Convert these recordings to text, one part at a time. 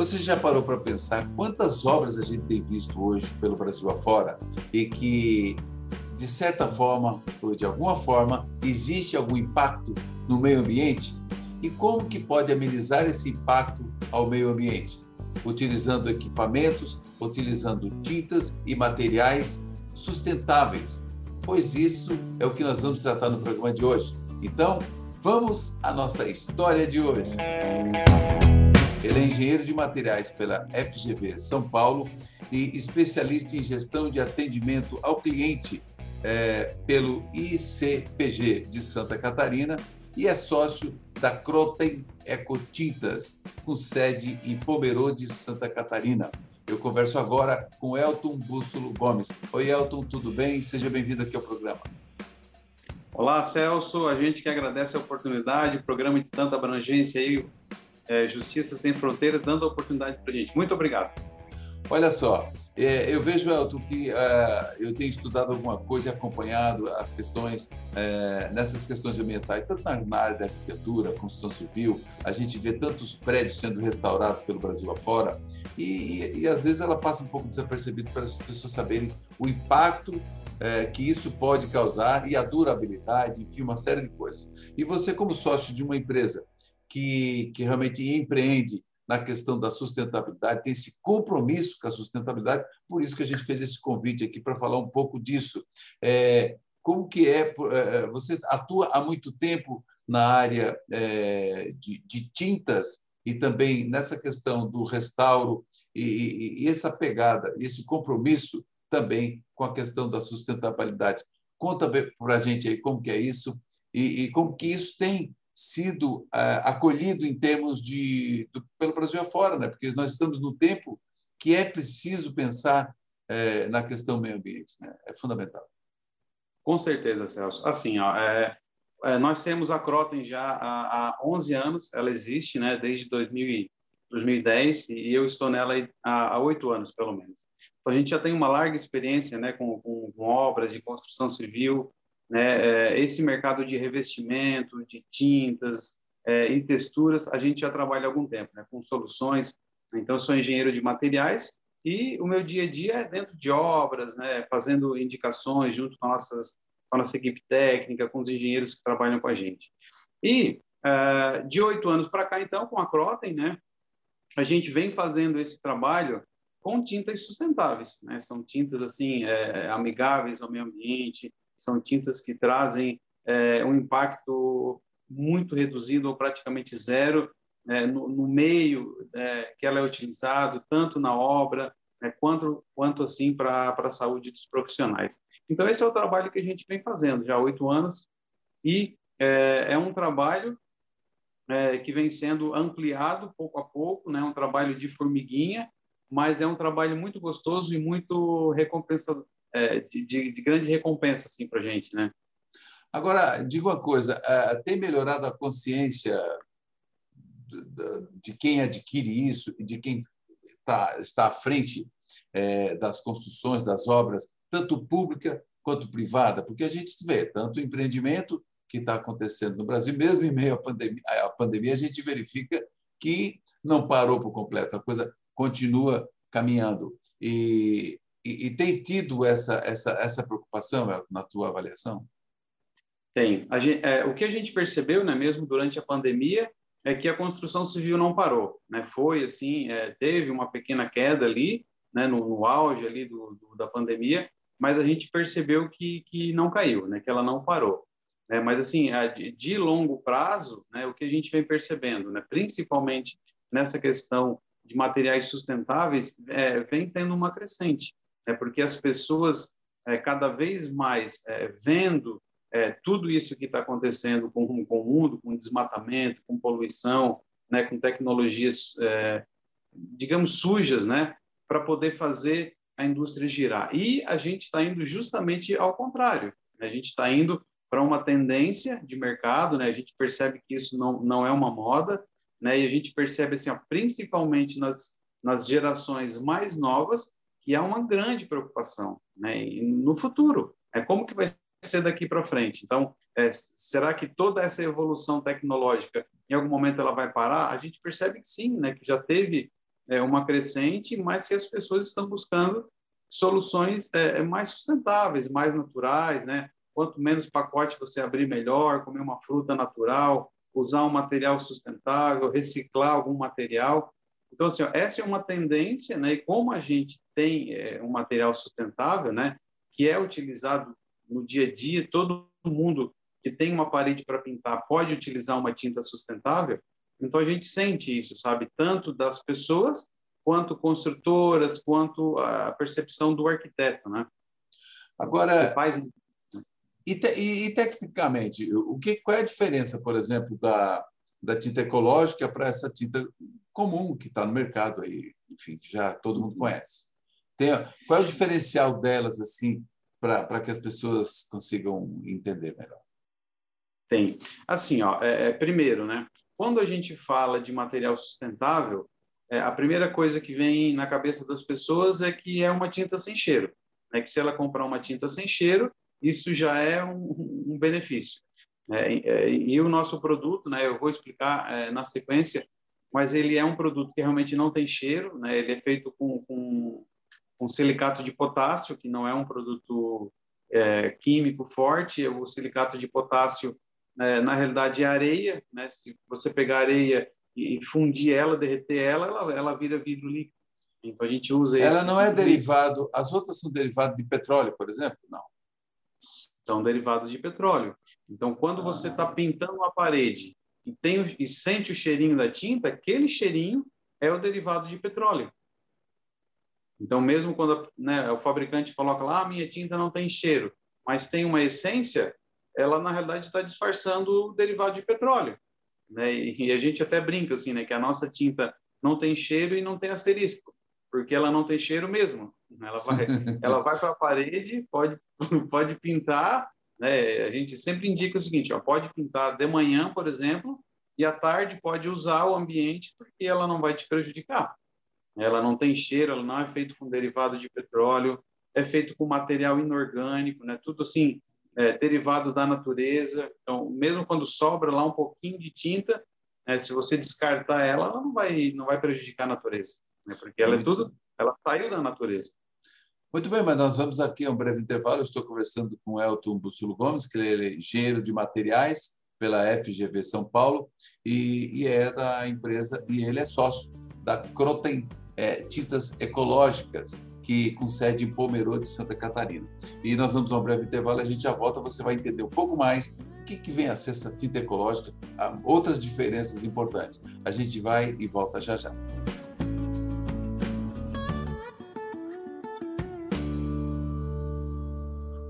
Você já parou para pensar quantas obras a gente tem visto hoje pelo Brasil afora e que, de certa forma ou de alguma forma, existe algum impacto no meio ambiente? E como que pode amenizar esse impacto ao meio ambiente? Utilizando equipamentos, utilizando tintas e materiais sustentáveis, pois isso é o que nós vamos tratar no programa de hoje. Então, vamos à nossa história de hoje. Ele é engenheiro de materiais pela FGV São Paulo e especialista em gestão de atendimento ao cliente é, pelo ICPG de Santa Catarina e é sócio da Croten Ecotintas, com sede em Pomerode, Santa Catarina. Eu converso agora com Elton Bússolo Gomes. Oi, Elton, tudo bem? Seja bem-vindo aqui ao programa. Olá, Celso. A gente que agradece a oportunidade, programa de tanta abrangência aí, é, Justiça Sem Fronteiras, dando a oportunidade para a gente. Muito obrigado. Olha só, é, eu vejo, Elton, que é, eu tenho estudado alguma coisa e acompanhado as questões, é, nessas questões ambientais, tanto na área da arquitetura, construção civil, a gente vê tantos prédios sendo restaurados pelo Brasil afora, e, e, e às vezes ela passa um pouco desapercebido para as pessoas saberem o impacto é, que isso pode causar e a durabilidade, enfim, uma série de coisas. E você, como sócio de uma empresa que, que realmente empreende na questão da sustentabilidade, tem esse compromisso com a sustentabilidade, por isso que a gente fez esse convite aqui para falar um pouco disso. É, como que é, é, você atua há muito tempo na área é, de, de, tintas e também nessa questão do restauro e, e, e essa pegada, esse compromisso também com a questão da sustentabilidade. Conta para a gente aí como que é isso e, e como que isso tem sido uh, acolhido em termos de do, pelo Brasil afora, né? Porque nós estamos no tempo que é preciso pensar uh, na questão meio ambiente, né? É fundamental. Com certeza, Celso. Assim, ó, é, é, nós temos a Croten já há, há 11 anos, ela existe, né? Desde 2000, 2010 e eu estou nela há oito anos, pelo menos. Então, a gente já tem uma larga experiência, né? Com, com, com obras de construção civil, né, é, esse mercado de revestimento, de tintas é, e texturas, a gente já trabalha há algum tempo, né, com soluções. Então, eu sou engenheiro de materiais e o meu dia a dia é dentro de obras, né, fazendo indicações junto com, nossas, com a nossa equipe técnica, com os engenheiros que trabalham com a gente. E uh, de oito anos para cá, então, com a Croten, né, a gente vem fazendo esse trabalho com tintas sustentáveis, né? São tintas assim é, amigáveis ao meio ambiente, são tintas que trazem é, um impacto muito reduzido ou praticamente zero é, no, no, meio é, que ela é utilizado, tanto na obra né, quanto, quanto assim para a saúde dos profissionais. Então, esse é o trabalho que a gente vem fazendo já há oito anos e é, é um trabalho é, que vem sendo ampliado pouco a pouco, né, um trabalho de formiguinha, mas é um trabalho muito gostoso e muito recompensador, é, de, de, de, grande recompensa assim, para a gente. Né? Agora, diga uma coisa: é, tem melhorado a consciência de quem adquire isso e de quem tá, está à frente é, das construções, das obras, tanto pública quanto privada? Porque a gente vê tanto empreendimento que está acontecendo no Brasil, mesmo em meio à pandemia, à pandemia, a gente verifica que não parou por completo, a coisa continua caminhando. E e, e, tem tido essa, essa, essa preocupação na tua avaliação? Tem. Gente, é, o que a gente percebeu, né, mesmo durante a pandemia, é que a construção civil não parou. Né? Foi assim, é, teve uma pequena queda ali, né, no, no auge ali do, do, da pandemia, mas a gente percebeu que, que não caiu, né, que ela não parou. Né? Mas assim, de, de longo prazo, né, o que a gente vem percebendo, né, principalmente nessa questão de materiais sustentáveis, é, vem tendo uma crescente é porque as pessoas é, cada vez mais é, vendo é, tudo isso que está acontecendo com, com, o mundo, com desmatamento, com poluição, né, com tecnologias, é, digamos, sujas, né, para poder fazer a indústria girar. E a gente está indo justamente ao contrário. A gente está indo para uma tendência de mercado, né? A gente percebe que isso não, não é uma moda, né? E a gente percebe assim, ó, principalmente nas, nas gerações mais novas, que é uma grande preocupação né? E no futuro. É como que vai ser daqui para frente. Então, é, será que toda essa evolução tecnológica, em algum momento, ela vai parar? A gente percebe que sim, né? que já teve é, uma crescente, mas que as pessoas estão buscando soluções é, mais sustentáveis, mais naturais, né? Quanto menos pacote você abrir, melhor. Comer uma fruta natural, usar um material sustentável, reciclar algum material. Então, assim, ó, essa é uma tendência, né? E como a gente tem é, um material sustentável, né? Que é utilizado no dia a dia, todo mundo que tem uma parede para pintar pode utilizar uma tinta sustentável. Então, a gente sente isso, sabe? Tanto das pessoas, quanto construtoras, quanto a percepção do arquiteto, né? Agora, faz... e, te, e, e, tecnicamente, o que, qual é a diferença, por exemplo, da, da tinta ecológica para essa tinta comum que está no mercado aí, enfim, que já todo mundo conhece? Tem, qual é o diferencial delas, assim, para que as pessoas consigam entender melhor? Tem. Assim, ó, é, é, primeiro, né? Quando a gente fala de material sustentável, é, a primeira coisa que vem na cabeça das pessoas é que é uma tinta sem cheiro. Né? Que se ela comprar uma tinta sem cheiro, isso já é um, um benefício. É, é, e o nosso produto, né? Eu vou explicar é, na sequência, mas ele é um produto que realmente não tem cheiro, né? Ele é feito com, com, com silicato de potássio, que não é um produto é, químico forte. O silicato de potássio é, na realidade é areia, né? Se você pegar areia e fundir ela, derreter ela, ela, ela vira vidro líquido. Então a gente usa Ela não é derivado, as outras são derivadas de petróleo, por exemplo? Não. São derivadas de petróleo. Então quando ah. você está pintando uma parede e tem e sente o cheirinho da tinta, aquele cheirinho é o derivado de petróleo. Então mesmo quando né, o fabricante coloca lá, ah, minha tinta não tem cheiro, mas tem uma essência, ela na realidade está disfarçando o derivado de petróleo. Né? E a gente até brinca assim, né, que a nossa tinta não tem cheiro e não tem asterisco, porque ela não tem cheiro mesmo. Ela vai, ela vai para a parede, pode, pode pintar. Né? A gente sempre indica o seguinte: ó, pode pintar de manhã, por exemplo, e à tarde pode usar o ambiente, porque ela não vai te prejudicar. Ela não tem cheiro, ela não é feita com derivado de petróleo, é feito com material inorgânico, né? tudo assim, é, derivado da natureza. Então, mesmo quando sobra lá um pouquinho de tinta, né, se você descartar ela, ela não vai, não vai prejudicar a natureza, né, porque ela é tudo, ela saiu da natureza. Muito bem, mas nós vamos aqui a um breve intervalo. Eu estou conversando com Elton Bussulo Gomes, que ele é engenheiro de materiais pela FGV São Paulo e, e é da empresa, e ele é sócio da Croten é, Tintas Ecológicas, que com sede em Pomerode, Santa Catarina. E nós vamos a um breve intervalo, a gente já volta, você vai entender um pouco mais o que, que vem a ser essa tinta ecológica, outras diferenças importantes. A gente vai e volta já já.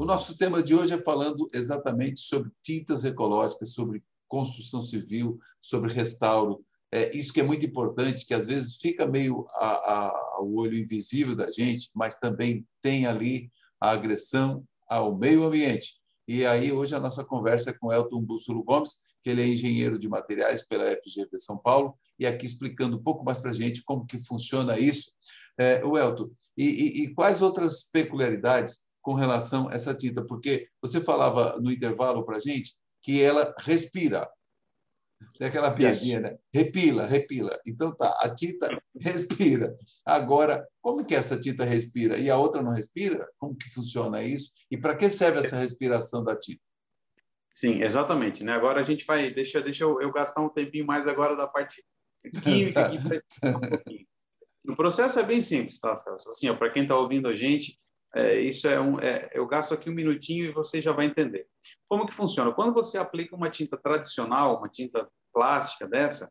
O nosso tema de hoje é falando exatamente sobre tintas ecológicas, sobre construção civil, sobre restauro, é, isso que é muito importante, que às vezes fica meio ao olho invisível da gente, mas também tem ali a agressão ao meio ambiente. E aí, hoje, a nossa conversa é com Elton Bússulo Gomes, que ele é engenheiro de materiais pela FGV São Paulo, e aqui explicando um pouco mais para a gente como que funciona isso. É, o Elton, e, e, e quais outras peculiaridades com relação a essa tinta? Porque você falava no intervalo para a gente que ela respira. Tem aquela piadinha, Isso. né? Repila, repila. Então tá, a tinta respira. Agora, como que essa tinta respira e a outra não respira? Como que funciona isso? E para que serve essa respiração da tinta? Sim, exatamente. Né? Agora a gente vai. Deixa, deixa eu, eu gastar um tempinho mais agora da parte química aqui para um pouquinho. O processo é bem simples, tá, Celso? Assim, para quem está ouvindo a gente, é, isso é um, é, eu gasto aqui um minutinho e você já vai entender. Como que funciona? Quando você aplica uma tinta tradicional, uma tinta plástica dessa,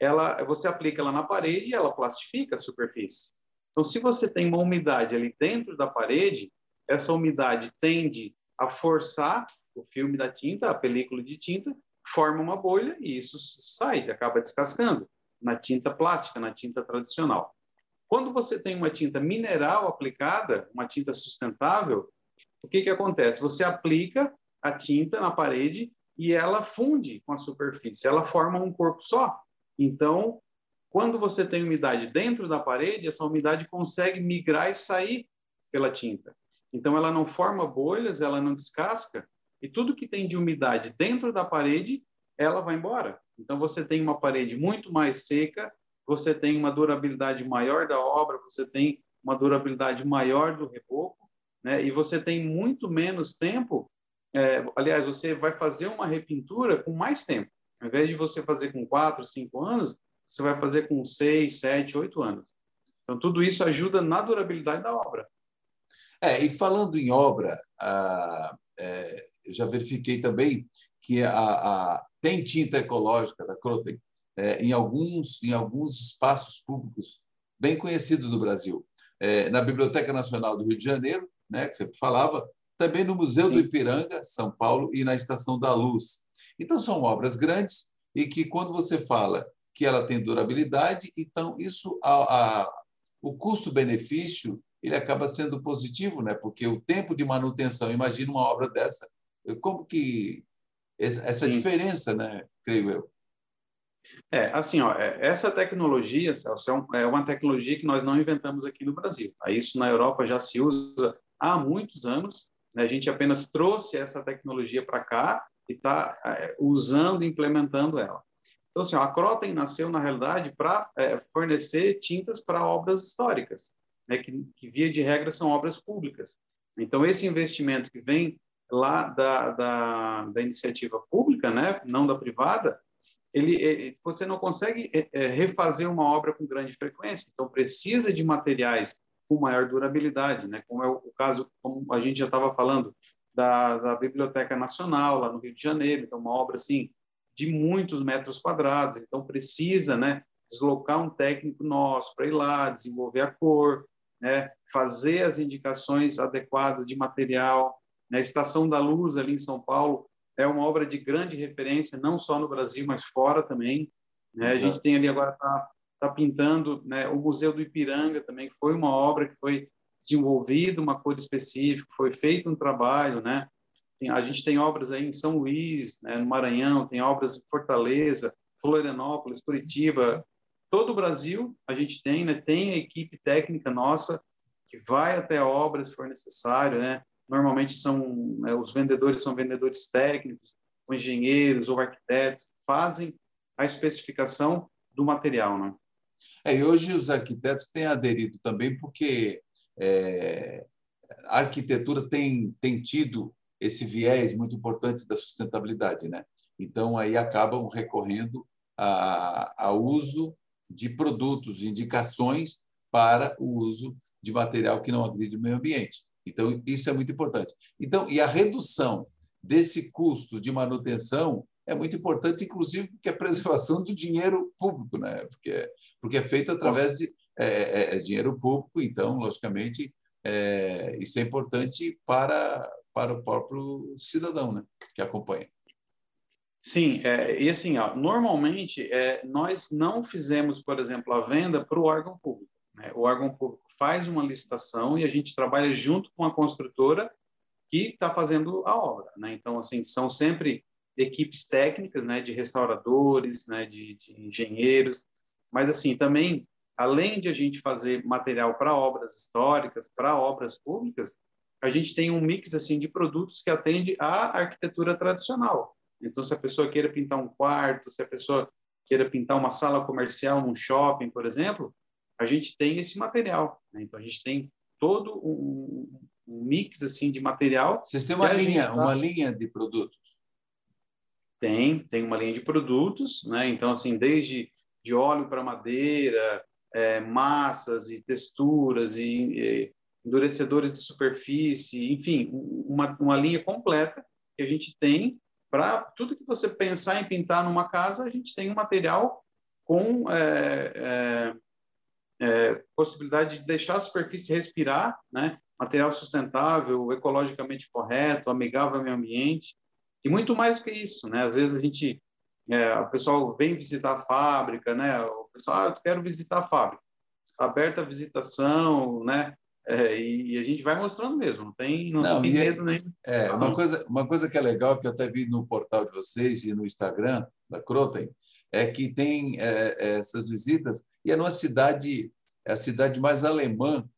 ela, você aplica ela na parede e ela plastifica a superfície. Então, se você tem uma umidade ali dentro da parede, essa umidade tende a forçar o filme da tinta, a película de tinta, forma uma bolha e isso sai, acaba descascando na tinta plástica, na tinta tradicional. Quando você tem uma tinta mineral aplicada, uma tinta sustentável, o que, que acontece? Você aplica a tinta na parede e ela funde com a superfície, ela forma um corpo só. Então, quando você tem umidade dentro da parede, essa umidade consegue migrar e sair pela tinta. Então, ela não forma bolhas, ela não descasca, e tudo que tem de umidade dentro da parede, ela vai embora. Então, você tem uma parede muito mais seca, você tem uma durabilidade maior da obra, você tem uma durabilidade maior do reboco, né? E você tem muito menos tempo. É, aliás, você vai fazer uma repintura com mais tempo. Ao invés de você fazer com quatro, cinco anos, você vai fazer com seis, sete, oito anos. Então, tudo isso ajuda na durabilidade da obra. É, e falando em obra, ah, é, eu já verifiquei também que a, a tem tinta ecológica da Croten é, em, alguns, em alguns espaços públicos bem conhecidos do Brasil. É, na Biblioteca Nacional do Rio de Janeiro, né, que você falava, também no Museu Sim. do Ipiranga, São Paulo, e na Estação da Luz. Então, são obras grandes e que, quando você fala que ela tem durabilidade, então isso, a, a o custo-benefício, ele acaba sendo positivo, né? porque o tempo de manutenção, imagina uma obra dessa, como que essa Sim. diferença, né? creio eu. É, assim, ó, é, essa tecnologia, Celso, é, é uma tecnologia que nós não inventamos aqui no Brasil. Tá? Isso na Europa já se usa há muitos anos. Né? A gente apenas trouxe essa tecnologia para cá e está é, usando implementando ela. Então, assim, a Croten nasceu, na realidade, para é, fornecer tintas para obras históricas, né? que, que, via de regra, são obras públicas. Então, esse investimento que vem lá da, da, da iniciativa pública, né? não da privada, ele, você não consegue é, é, refazer uma obra com grande frequência. Então, precisa de materiais com maior durabilidade, né? Como é o caso, como a gente já estava falando, da, da, Biblioteca Nacional, lá no Rio de Janeiro. Então, uma obra, assim, de muitos metros quadrados. Então, precisa, né, deslocar um técnico nosso para ir lá, desenvolver a cor, né, fazer as indicações adequadas de material. Na né? Estação da Luz, ali em São Paulo, é uma obra de grande referência, não só no Brasil, mas fora também. Né? A gente tem ali agora, está está pintando né, o Museu do Ipiranga também, que foi uma obra que foi desenvolvida, uma cor específica, foi feito um trabalho, né? Tem, a gente tem obras aí em São Luís, né, no Maranhão, tem obras em Fortaleza, Florianópolis, Curitiba, todo o Brasil a gente tem, né? Tem a equipe técnica nossa que vai até a obra se for necessário, né? Normalmente são né, os vendedores são vendedores técnicos, ou engenheiros ou arquitetos, fazem a especificação do material, né? É, e hoje os arquitetos têm aderido também porque é, a arquitetura tem, tem tido esse viés muito importante da sustentabilidade, né? Então aí acabam recorrendo a, a uso de produtos, indicações para o uso de material que não agride o meio ambiente. Então isso é muito importante. Então e a redução desse custo de manutenção é muito importante, inclusive, porque é a preservação do dinheiro público, né? porque, porque é feito através de é, é, é dinheiro público, então, logicamente, é, isso é importante para, para o próprio cidadão né? que acompanha. Sim, é, e assim, ó, normalmente é, nós não fizemos, por exemplo, a venda para o órgão público. Né? O órgão público faz uma licitação e a gente trabalha junto com a construtora que está fazendo a obra. Né? Então, assim, são sempre equipes técnicas, né, de restauradores, né, de, de engenheiros, mas assim também, além de a gente fazer material para obras históricas, para obras públicas, a gente tem um mix assim de produtos que atende à arquitetura tradicional. Então, se a pessoa queira pintar um quarto, se a pessoa queira pintar uma sala comercial num shopping, por exemplo, a gente tem esse material. Né? Então, a gente tem todo um, um, mix assim de material. Vocês têm uma linha, tá... uma linha de produtos? Tem, tem uma linha de produtos, né? Então, assim, desde de óleo para madeira, é, massas e texturas e, e, endurecedores de superfície, enfim, uma, uma linha completa que a gente tem para tudo que você pensar em pintar numa casa, a gente tem um material com é, é, é, possibilidade de deixar a superfície respirar, né? Material sustentável, ecologicamente correto, amigável ao meio ambiente. E muito mais que isso, né? Às vezes a gente, é, o pessoal vem visitar a fábrica, né? O pessoal, ah, eu quero visitar a fábrica. Aberta a visitação, né? É, e, a gente vai mostrando mesmo, não tem, não, não tem é medo nem. É, uma coisa, uma coisa que é legal, que eu até vi no portal de vocês e no Instagram da Croten, é que tem é, é, essas visitas, e é numa cidade, é a cidade mais alemã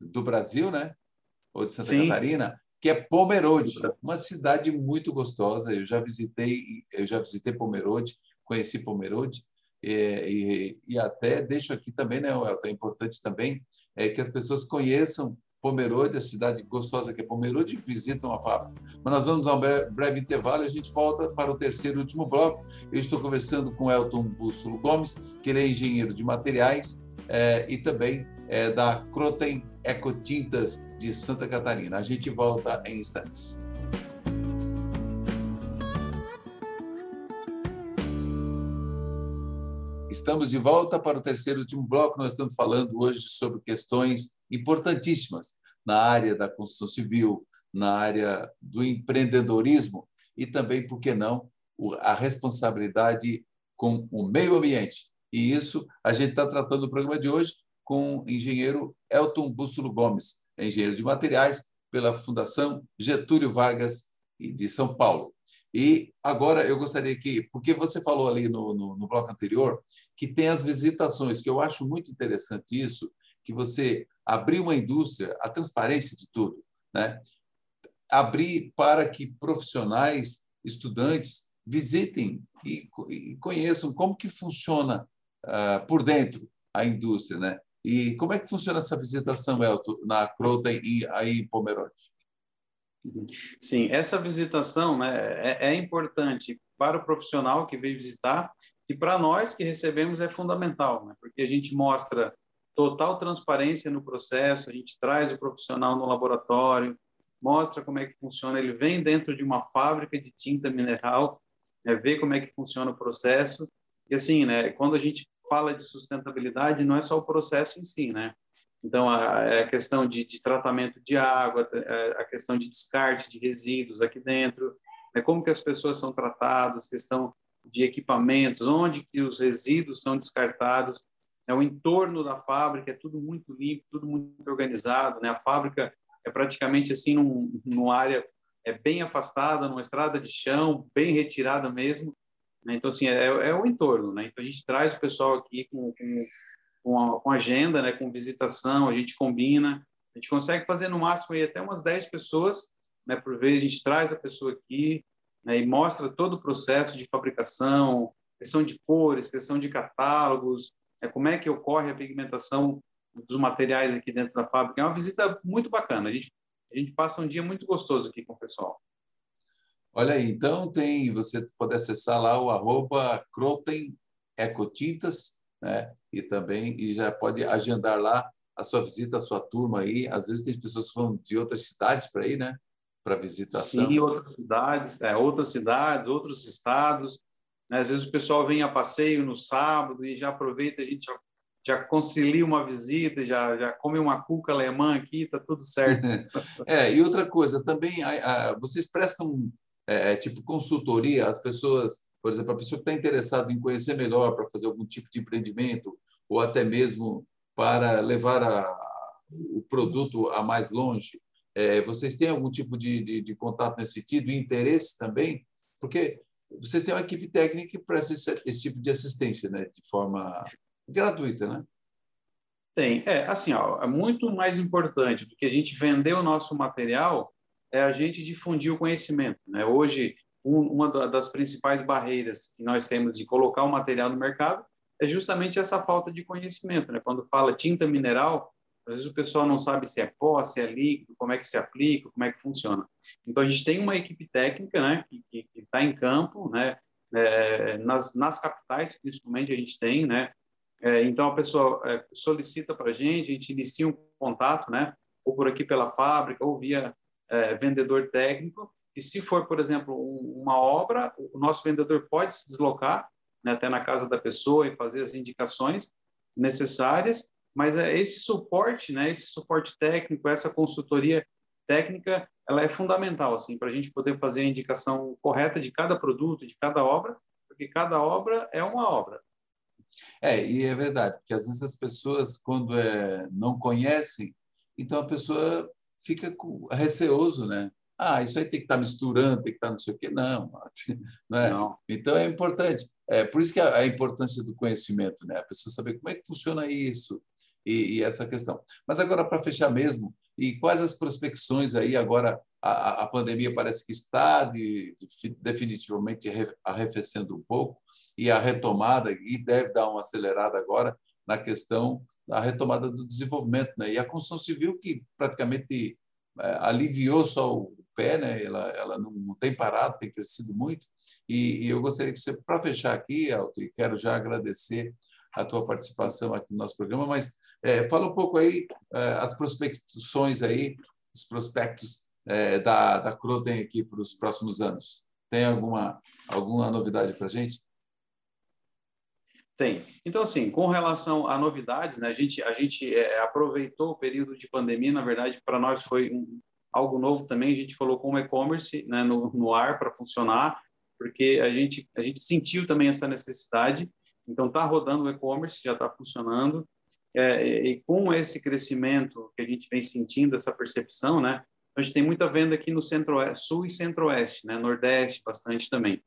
do Brasil, né? Ou de Santa Sim. Catarina, que é Pomerode, uma cidade muito gostosa. Eu já visitei, eu já visitei Pomerode, conheci Pomerode. E, e, e, até deixo aqui também, né, Elton, é importante também é que as pessoas conheçam Pomerode, a cidade gostosa que é Pomerode, visitam a fábrica. Mas nós vamos a um breve intervalo e a gente volta para o terceiro e último bloco. Eu estou conversando com Elton Bússolo Gomes, que ele é engenheiro de materiais é, e também é da Croten Ecotintas de Santa Catarina. A gente volta em instantes. Estamos de volta para o terceiro e último bloco. Nós estamos falando hoje sobre questões importantíssimas na área da construção civil, na área do empreendedorismo e também, por que não, a responsabilidade com o meio ambiente. E isso a gente está tratando no programa de hoje com o engenheiro Elton Bússolo Gomes, engenheiro de materiais pela Fundação Getúlio Vargas de São Paulo. E agora eu gostaria que, porque você falou ali no, no, no, bloco anterior, que tem as visitações, que eu acho muito interessante isso, que você abrir uma indústria, a transparência de tudo, né? abrir para que profissionais, estudantes, visitem e, e conheçam como que funciona uh, por dentro a indústria. Né? E como é que funciona essa visitação, Elton, na Crota e aí em Pomerode? Sim, essa visitação né, é, é, importante para o profissional que veio visitar e para nós que recebemos é fundamental, né, porque a gente mostra total transparência no processo, a gente traz o profissional no laboratório, mostra como é que funciona, ele vem dentro de uma fábrica de tinta mineral, né, vê como é que funciona o processo, e assim, né, quando a gente fala de sustentabilidade, não é só o processo em si, né, então, a, é a questão de, de, tratamento de água, é, a questão de descarte de resíduos aqui dentro, é como que as pessoas são tratadas, questão de equipamentos, onde que os resíduos são descartados, é o entorno da fábrica é tudo muito limpo, tudo muito organizado, né? A fábrica é praticamente assim num, numa área é bem afastada, numa estrada de chão, bem retirada mesmo. Né? Então assim é, é, o entorno, né? Então a gente traz o pessoal aqui com, com com, a, com agenda, né, com visitação, a gente combina, a gente consegue fazer no máximo aí até umas 10 pessoas, né, por vez a gente traz a pessoa aqui né, e mostra todo o processo de fabricação, questão de cores, questão de catálogos, né, como é que ocorre a pigmentação dos materiais aqui dentro da fábrica. É uma visita muito bacana, a gente, a gente passa um dia muito gostoso aqui com o pessoal. Olha aí, então tem, você pode acessar lá o arroba Croten Ecotintas, né? E também e já pode agendar lá a sua visita, a sua turma aí. Às vezes tem pessoas que vão de outras cidades para ir, né? Para visitação. Sim, outras cidades, é, outras cidades, outros estados. Né? Às vezes o pessoal vem a passeio no sábado e já aproveita, a gente já, já concilia uma visita, já, já come uma cuca alemã aqui, está tudo certo. é, e outra coisa, também a, a, vocês prestam é, tipo consultoria às pessoas por exemplo, a pessoa que está interessada em conhecer melhor para fazer algum tipo de empreendimento ou até mesmo para levar a, o produto a mais longe, é, vocês têm algum tipo de, de, de, contato nesse sentido e interesse também? Porque vocês têm uma equipe técnica presta esse, esse tipo de assistência, né, de forma gratuita, né? Tem. É, assim, ó, é muito mais importante do que a gente vender o nosso material é a gente difundir o conhecimento. Né? Hoje, uma das principais barreiras que nós temos de colocar o material no mercado é justamente essa falta de conhecimento. Né? Quando fala tinta mineral, às vezes o pessoal não sabe se é pó, se é líquido, como é que se aplica, como é que funciona. Então, a gente tem uma equipe técnica né, que está em campo, né, é, nas, nas capitais, principalmente, a gente tem. Né, é, então, a pessoa é, solicita para a gente, a gente inicia um contato, né, ou por aqui pela fábrica, ou via é, vendedor técnico, e se for, por exemplo, uma obra, o nosso vendedor pode se deslocar né, até na casa da pessoa e fazer as indicações necessárias, mas é esse suporte, né, esse suporte técnico, essa consultoria técnica, ela é fundamental assim para a gente poder fazer a indicação correta de cada produto, de cada obra, porque cada obra é uma obra. É, e é verdade, porque às vezes as pessoas, quando é, não conhecem, então a pessoa fica com, receoso, né? ah, isso aí tem que estar tá misturando, tem que estar tá não sei o quê. Não, não, é? não. Então é importante. É por isso que a, a, importância do conhecimento, né? A pessoa saber como é que funciona isso e, e essa questão. Mas agora para fechar mesmo, e quais as prospecções aí agora a, a pandemia parece que está de, de, definitivamente arrefecendo um pouco e a retomada e deve dar uma acelerada agora na questão da retomada do desenvolvimento, né? E a construção civil que praticamente é, aliviou só o pé, né? Ela, ela não, não tem parado, tem crescido muito. E, e eu gostaria que você, para fechar aqui, Elton, e quero já agradecer a tua participação aqui no nosso programa, mas é, fala um pouco aí é, as prospecções aí, os prospectos é, da, da Croten aqui para os próximos anos. Tem alguma, alguma novidade para a gente? Tem. Então, assim, com relação a novidades, né, a gente, a gente é, aproveitou o período de pandemia, na verdade, para nós foi um, algo novo também, a gente colocou um e-commerce né, no, no ar para funcionar, porque a gente, a gente sentiu também essa necessidade, então está rodando o e-commerce, já está funcionando, é, e com esse crescimento que a gente vem sentindo, essa percepção, né, a gente tem muita venda aqui no centro sul e centro-oeste, né, nordeste bastante também.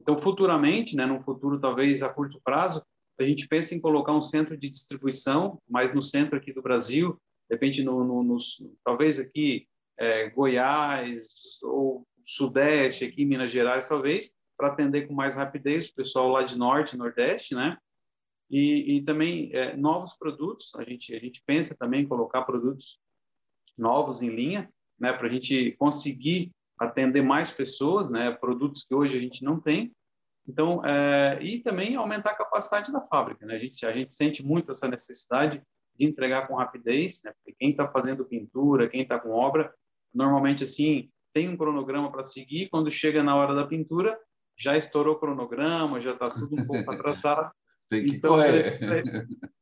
Então, futuramente, né, num futuro talvez a curto prazo, a gente pensa em colocar um centro de distribuição, mais no centro aqui do Brasil, de repente no, no, no talvez aqui é, Goiás ou Sudeste, aqui Minas Gerais, talvez, para atender com mais rapidez o pessoal lá de Norte, Nordeste, né? E, e também é, novos produtos, a gente, a gente pensa também em colocar produtos novos em linha, né, para a gente conseguir atender mais pessoas, né, produtos que hoje a gente não tem. Então, é, e também aumentar a capacidade da fábrica. Né? A, gente, a gente sente muito essa necessidade de entregar com rapidez, né? porque quem está fazendo pintura, quem está com obra, normalmente assim tem um cronograma para seguir. Quando chega na hora da pintura, já estourou o cronograma, já está tudo um pouco atrasado. Tem que então, correr.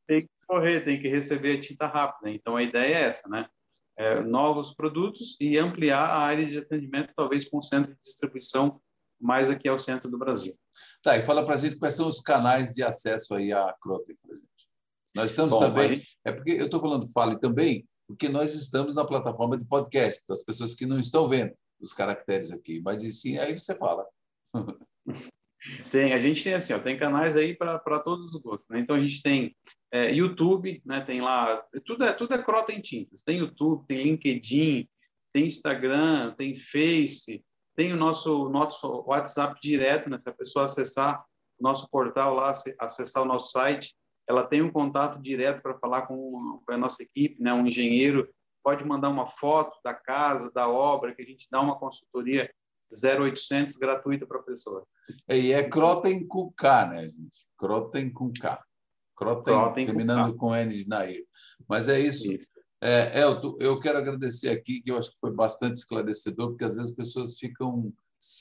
Tem que correr, tem que receber a tinta rápida. Então, a ideia é essa, né? É, novos produtos e ampliar a área de atendimento, talvez com um centro de distribuição mais aqui ao centro do Brasil. Tá, e fala para a gente quais são os canais de acesso aí à Croten para gente. Nós estamos Bom, também, é porque eu estou falando fale também, porque nós estamos na plataforma de podcast, então as pessoas que não estão vendo os caracteres aqui, mas e sim, aí você fala. Tem, a gente tem assim, ó, tem canais aí para todos os gostos, né? Então a gente tem é, YouTube, né? Tem lá, tudo é tudo é Croten Tintas. Tem YouTube, tem LinkedIn, tem Instagram, tem Face, tem o nosso, nosso WhatsApp direto, né? Se a pessoa acessar o nosso portal lá, acessar o nosso site, ela tem um contato direto para falar com, com a nossa equipe, né? Um engenheiro pode mandar uma foto da casa, da obra, que a gente dá uma consultoria 0800 gratuita para a pessoa. E é Croten com K, né, gente? Croten com K. Croten, Croten terminando com, com N de Nair. Mas é isso. isso. É, Elton, eu quero agradecer aqui, que eu acho que foi bastante esclarecedor, porque às vezes as pessoas ficam,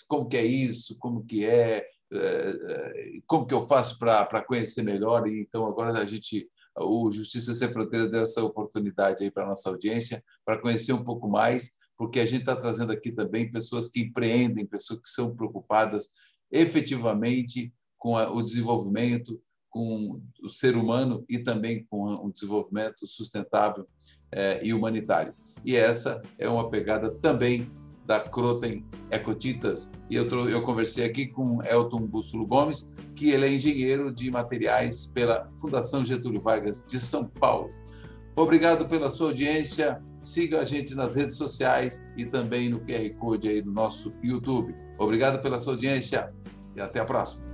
como que é isso, como que é, é, é como que eu faço para conhecer melhor, e então agora a gente, o Justiça Sem Fronteiras deu essa oportunidade aí para a nossa audiência, para conhecer um pouco mais, porque a gente está trazendo aqui também pessoas que empreendem, pessoas que são preocupadas efetivamente com o desenvolvimento, com o ser humano e também com o desenvolvimento sustentável eh, e humanitário. E essa é uma pegada também da Croten Ecotitas. E eu, eu conversei aqui com Elton Bússulo Gomes, que ele é engenheiro de materiais pela Fundação Getúlio Vargas de São Paulo. Obrigado pela sua audiência. Siga a gente nas redes sociais e também no QR Code aí do nosso YouTube. Obrigado pela sua audiência e até a próxima.